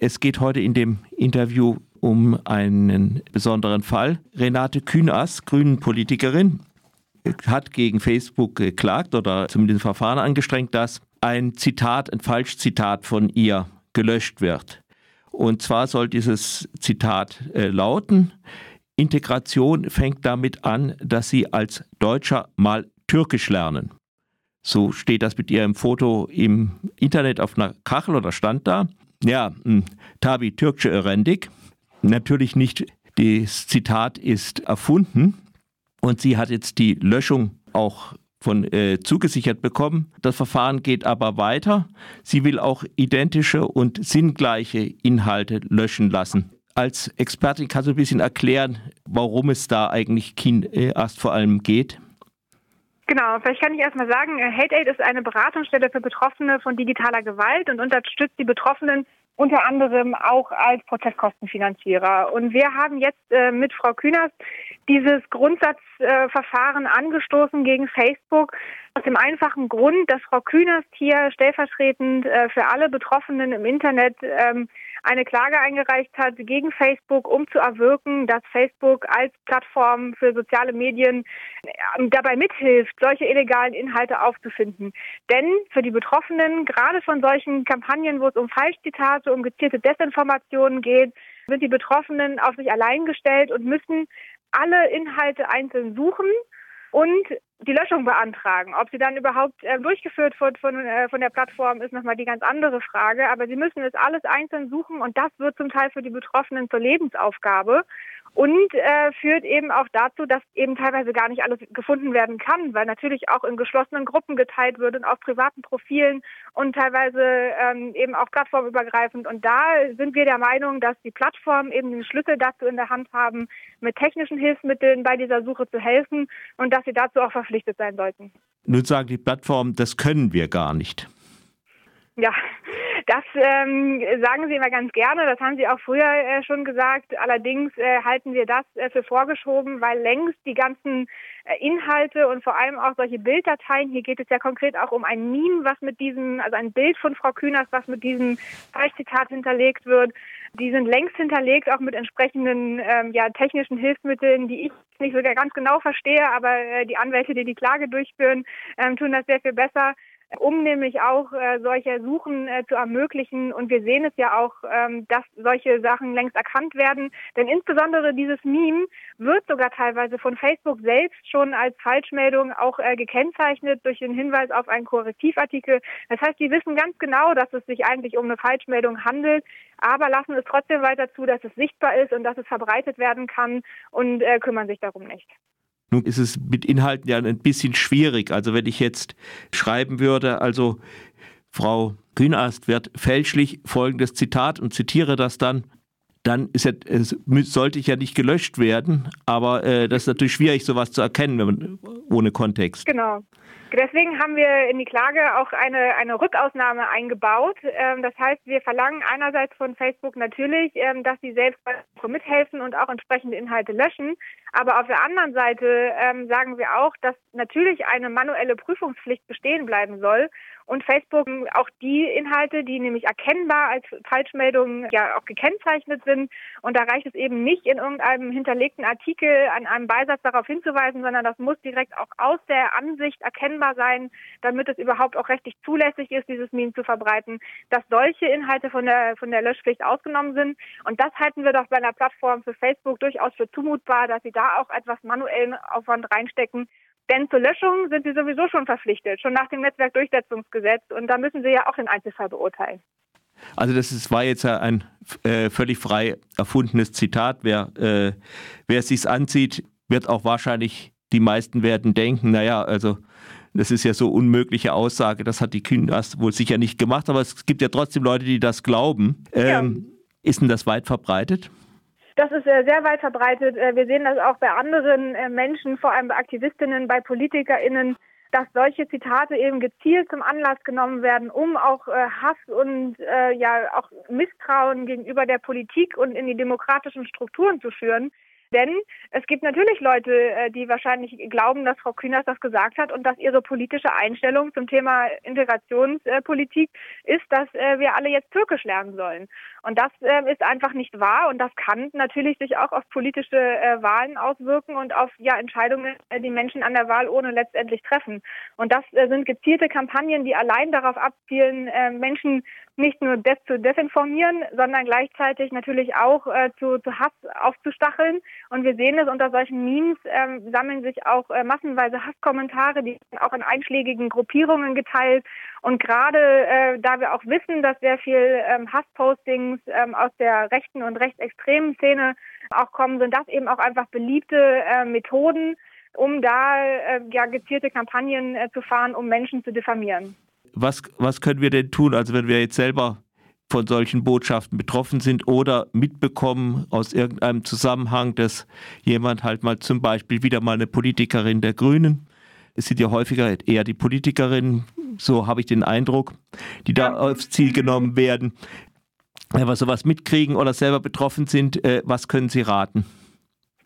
Es geht heute in dem Interview um einen besonderen Fall. Renate Kühners, Grünen-Politikerin, hat gegen Facebook geklagt oder zumindest ein Verfahren angestrengt, dass ein Zitat, ein Falschzitat von ihr gelöscht wird. Und zwar soll dieses Zitat äh, lauten, Integration fängt damit an, dass Sie als Deutscher mal Türkisch lernen. So steht das mit Ihrem Foto im Internet auf einer Kachel oder stand da. Ja, hm, Tabi Türkçe öğrendik. Natürlich nicht, das Zitat ist erfunden und sie hat jetzt die Löschung auch von äh, zugesichert bekommen. Das Verfahren geht aber weiter. Sie will auch identische und sinngleiche Inhalte löschen lassen. Als Expertin kannst du ein bisschen erklären, warum es da eigentlich Kin erst vor allem geht? Genau, vielleicht kann ich erstmal sagen, äh, HateAid ist eine Beratungsstelle für Betroffene von digitaler Gewalt und unterstützt die Betroffenen unter anderem auch als Prozesskostenfinanzierer. Und wir haben jetzt äh, mit Frau Kühners dieses Grundsatzverfahren äh, angestoßen gegen Facebook aus dem einfachen Grund, dass Frau Kühners hier stellvertretend äh, für alle Betroffenen im Internet ähm, eine Klage eingereicht hat gegen Facebook, um zu erwirken, dass Facebook als Plattform für soziale Medien äh, dabei mithilft, solche illegalen Inhalte aufzufinden. Denn für die Betroffenen, gerade von solchen Kampagnen, wo es um Falschzitate, um gezielte Desinformationen geht, sind die Betroffenen auf sich allein gestellt und müssen alle Inhalte einzeln suchen und die Löschung beantragen. Ob sie dann überhaupt äh, durchgeführt wird von, äh, von der Plattform, ist nochmal die ganz andere Frage. Aber sie müssen es alles einzeln suchen und das wird zum Teil für die Betroffenen zur Lebensaufgabe und äh, führt eben auch dazu, dass eben teilweise gar nicht alles gefunden werden kann, weil natürlich auch in geschlossenen Gruppen geteilt wird und auf privaten Profilen und teilweise ähm, eben auch plattformübergreifend. Und da sind wir der Meinung, dass die Plattformen eben den Schlüssel dazu in der Hand haben, mit technischen Hilfsmitteln bei dieser Suche zu helfen und dass sie dazu auch verpflichtet sein sollten. Nun sagen die Plattformen, das können wir gar nicht. Ja, das ähm, sagen Sie immer ganz gerne. Das haben Sie auch früher äh, schon gesagt. Allerdings äh, halten wir das äh, für vorgeschoben, weil längst die ganzen äh, Inhalte und vor allem auch solche Bilddateien, hier geht es ja konkret auch um ein Meme, was mit diesem, also ein Bild von Frau Kühners, was mit diesem Falschzitat hinterlegt wird. Die sind längst hinterlegt, auch mit entsprechenden ähm, ja, technischen Hilfsmitteln, die ich nicht sogar ganz genau verstehe, aber äh, die Anwälte, die die Klage durchführen, ähm, tun das sehr viel besser um nämlich auch äh, solche Suchen äh, zu ermöglichen. Und wir sehen es ja auch, ähm, dass solche Sachen längst erkannt werden. Denn insbesondere dieses Meme wird sogar teilweise von Facebook selbst schon als Falschmeldung auch äh, gekennzeichnet durch den Hinweis auf einen Korrektivartikel. Das heißt, die wissen ganz genau, dass es sich eigentlich um eine Falschmeldung handelt, aber lassen es trotzdem weiter zu, dass es sichtbar ist und dass es verbreitet werden kann und äh, kümmern sich darum nicht. Nun ist es mit Inhalten ja ein bisschen schwierig. Also wenn ich jetzt schreiben würde, also Frau Kühnast wird fälschlich folgendes Zitat und zitiere das dann, dann ja, sollte ich ja nicht gelöscht werden, aber äh, das ist natürlich schwierig, sowas zu erkennen, wenn man ohne Kontext. Genau. Deswegen haben wir in die Klage auch eine, eine Rückausnahme eingebaut. Ähm, das heißt, wir verlangen einerseits von Facebook natürlich, ähm, dass sie selbst mithelfen und auch entsprechende Inhalte löschen. Aber auf der anderen Seite ähm, sagen wir auch, dass natürlich eine manuelle Prüfungspflicht bestehen bleiben soll und Facebook auch die Inhalte, die nämlich erkennbar als Falschmeldungen ja auch gekennzeichnet sind. Und da reicht es eben nicht in irgendeinem hinterlegten Artikel an einem Beisatz darauf hinzuweisen, sondern das muss direkt auch aus der Ansicht erkennbar sein, damit es überhaupt auch rechtlich zulässig ist, dieses Meme zu verbreiten, dass solche Inhalte von der, von der Löschpflicht ausgenommen sind. Und das halten wir doch bei einer Plattform für Facebook durchaus für zumutbar, dass sie da auch etwas manuellen Aufwand reinstecken denn zur Löschung sind sie sowieso schon verpflichtet, schon nach dem Netzwerkdurchsetzungsgesetz. Und da müssen sie ja auch den Einzelfall beurteilen. Also das ist, war jetzt ja ein äh, völlig frei erfundenes Zitat. Wer, äh, wer es sich ansieht, wird auch wahrscheinlich, die meisten werden denken, naja, also das ist ja so unmögliche Aussage, das hat die Künast wohl sicher nicht gemacht, aber es gibt ja trotzdem Leute, die das glauben. Ähm, ja. Ist denn das weit verbreitet? Das ist äh, sehr weit verbreitet. Äh, wir sehen das auch bei anderen äh, Menschen, vor allem bei Aktivistinnen, bei PolitikerInnen, dass solche Zitate eben gezielt zum Anlass genommen werden, um auch Hass und ja auch Misstrauen gegenüber der Politik und in die demokratischen Strukturen zu führen. Denn es gibt natürlich Leute, äh, die wahrscheinlich glauben, dass Frau Kühners das gesagt hat und dass ihre politische Einstellung zum Thema Integrationspolitik ist, dass äh, wir alle jetzt Türkisch lernen sollen. Und das äh, ist einfach nicht wahr und das kann natürlich sich auch auf politische Wahlen auswirken und auf ja, Entscheidungen, die Menschen an der Wahl ohne letztendlich treffen. Und das sind gezielte Kampagnen, die allein darauf abzielen, Menschen nicht nur des zu desinformieren, sondern gleichzeitig natürlich auch zu, zu Hass aufzustacheln und wir sehen es unter solchen Memes ähm, sammeln sich auch äh, massenweise Hasskommentare, die werden auch in einschlägigen Gruppierungen geteilt. Und gerade äh, da wir auch wissen, dass sehr viel ähm, Hasspostings ähm, aus der rechten und rechtsextremen Szene auch kommen, sind das eben auch einfach beliebte äh, Methoden, um da äh, ja gezielte Kampagnen äh, zu fahren, um Menschen zu diffamieren. Was, was können wir denn tun? Also wenn wir jetzt selber von solchen Botschaften betroffen sind oder mitbekommen aus irgendeinem Zusammenhang, dass jemand halt mal zum Beispiel wieder mal eine Politikerin der Grünen, es sind ja häufiger eher die Politikerinnen, so habe ich den Eindruck, die da aufs Ziel genommen werden. Wenn wir sowas mitkriegen oder selber betroffen sind, äh, was können Sie raten?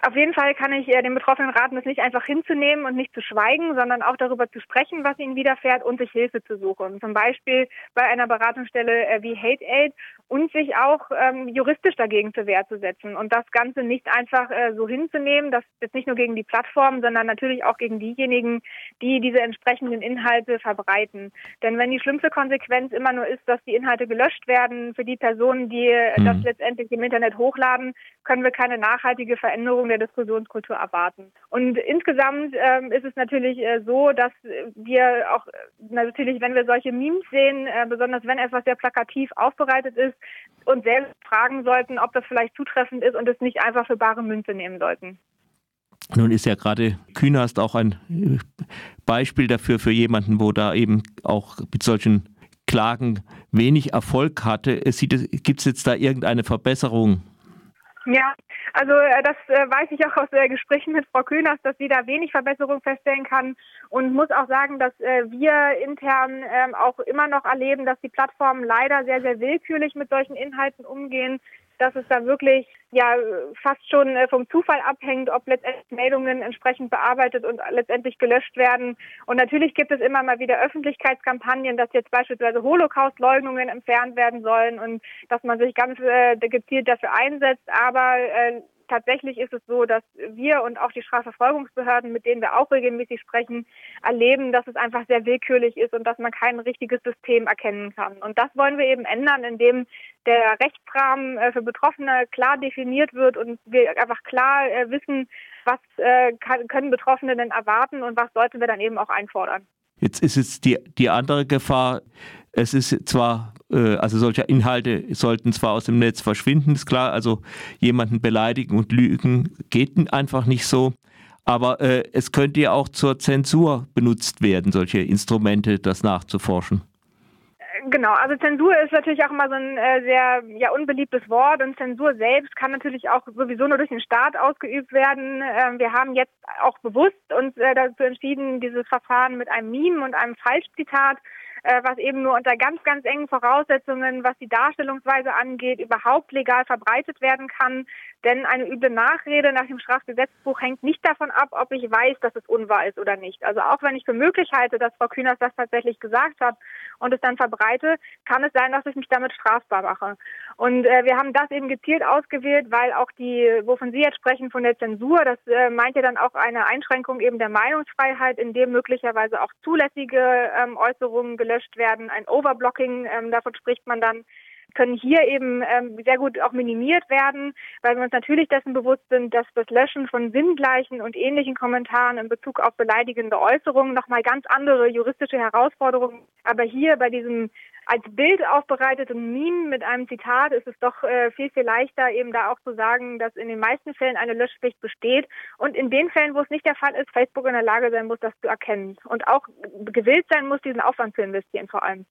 Auf jeden Fall kann ich äh, den Betroffenen raten, das nicht einfach hinzunehmen und nicht zu schweigen, sondern auch darüber zu sprechen, was ihnen widerfährt und sich Hilfe zu suchen. Zum Beispiel bei einer Beratungsstelle äh, wie Hate Aid und sich auch ähm, juristisch dagegen zur Wehr zu setzen und das Ganze nicht einfach äh, so hinzunehmen, das jetzt nicht nur gegen die Plattform, sondern natürlich auch gegen diejenigen, die diese entsprechenden Inhalte verbreiten. Denn wenn die schlimmste Konsequenz immer nur ist, dass die Inhalte gelöscht werden für die Personen, die mhm. das letztendlich im Internet hochladen, können wir keine nachhaltige Veränderung der Diskussionskultur erwarten. Und insgesamt ähm, ist es natürlich äh, so, dass wir auch natürlich, wenn wir solche Memes sehen, äh, besonders wenn etwas sehr plakativ aufbereitet ist, uns selbst fragen sollten, ob das vielleicht zutreffend ist und es nicht einfach für bare Münze nehmen sollten. Nun ist ja gerade Künast auch ein äh, Beispiel dafür für jemanden, wo da eben auch mit solchen Klagen wenig Erfolg hatte. Gibt es jetzt da irgendeine Verbesserung? Ja, also äh, das äh, weiß ich auch aus äh, Gesprächen mit Frau Kühners, dass sie da wenig Verbesserung feststellen kann und muss auch sagen, dass wir intern ähm, auch immer noch erleben, dass die Plattformen leider sehr, sehr willkürlich mit solchen Inhalten umgehen dass es da wirklich ja fast schon äh, vom Zufall abhängt, ob letztendlich Meldungen entsprechend bearbeitet und letztendlich gelöscht werden. Und natürlich gibt es immer mal wieder Öffentlichkeitskampagnen, dass jetzt beispielsweise Holocaust-Leugnungen entfernt werden sollen und dass man sich ganz äh, gezielt dafür einsetzt. Aber äh, tatsächlich ist es so, dass wir und auch die Strafverfolgungsbehörden, mit denen wir auch regelmäßig sprechen, erleben, dass es einfach sehr willkürlich ist und dass man kein richtiges System erkennen kann. Und das wollen wir eben ändern, indem der Rechtsrahmen äh, für Betroffene klar definiert wird und wir einfach klar äh, wissen, was äh, können Betroffene denn erwarten und was sollten wir dann eben auch einfordern. Jetzt ist es die, die andere Gefahr, es ist zwar, äh, also solche Inhalte sollten zwar aus dem Netz verschwinden, ist klar, also jemanden beleidigen und lügen geht einfach nicht so. Aber äh, es könnte ja auch zur Zensur benutzt werden, solche Instrumente, das nachzuforschen. Genau, also Zensur ist natürlich auch immer so ein äh, sehr ja, unbeliebtes Wort und Zensur selbst kann natürlich auch sowieso nur durch den Staat ausgeübt werden. Ähm, wir haben jetzt auch bewusst uns äh, dazu entschieden, dieses Verfahren mit einem Meme und einem Falschzitat äh, was eben nur unter ganz, ganz engen Voraussetzungen, was die Darstellungsweise angeht, überhaupt legal verbreitet werden kann. Denn eine üble Nachrede nach dem Strafgesetzbuch hängt nicht davon ab, ob ich weiß, dass es unwahr ist oder nicht. Also auch wenn ich für möglich halte, dass Frau Kühners das tatsächlich gesagt hat und es dann verbreite, kann es sein, dass ich mich damit strafbar mache. Und äh, wir haben das eben gezielt ausgewählt, weil auch die, wovon Sie jetzt sprechen, von der Zensur, das äh, meint ja dann auch eine Einschränkung eben der Meinungsfreiheit, in dem möglicherweise auch zulässige ähm, Äußerungen gelöscht gelöscht werden. Ein Overblocking, ähm, davon spricht man dann, können hier eben ähm, sehr gut auch minimiert werden, weil wir uns natürlich dessen bewusst sind, dass das Löschen von sinngleichen und ähnlichen Kommentaren in Bezug auf beleidigende Äußerungen nochmal ganz andere juristische Herausforderungen. Aber hier bei diesem als Bild aufbereiteten Meme mit einem Zitat ist es doch äh, viel, viel leichter, eben da auch zu sagen, dass in den meisten Fällen eine Löschpflicht besteht und in den Fällen, wo es nicht der Fall ist, Facebook in der Lage sein muss, das zu erkennen und auch gewillt sein muss, diesen Aufwand zu investieren vor allem.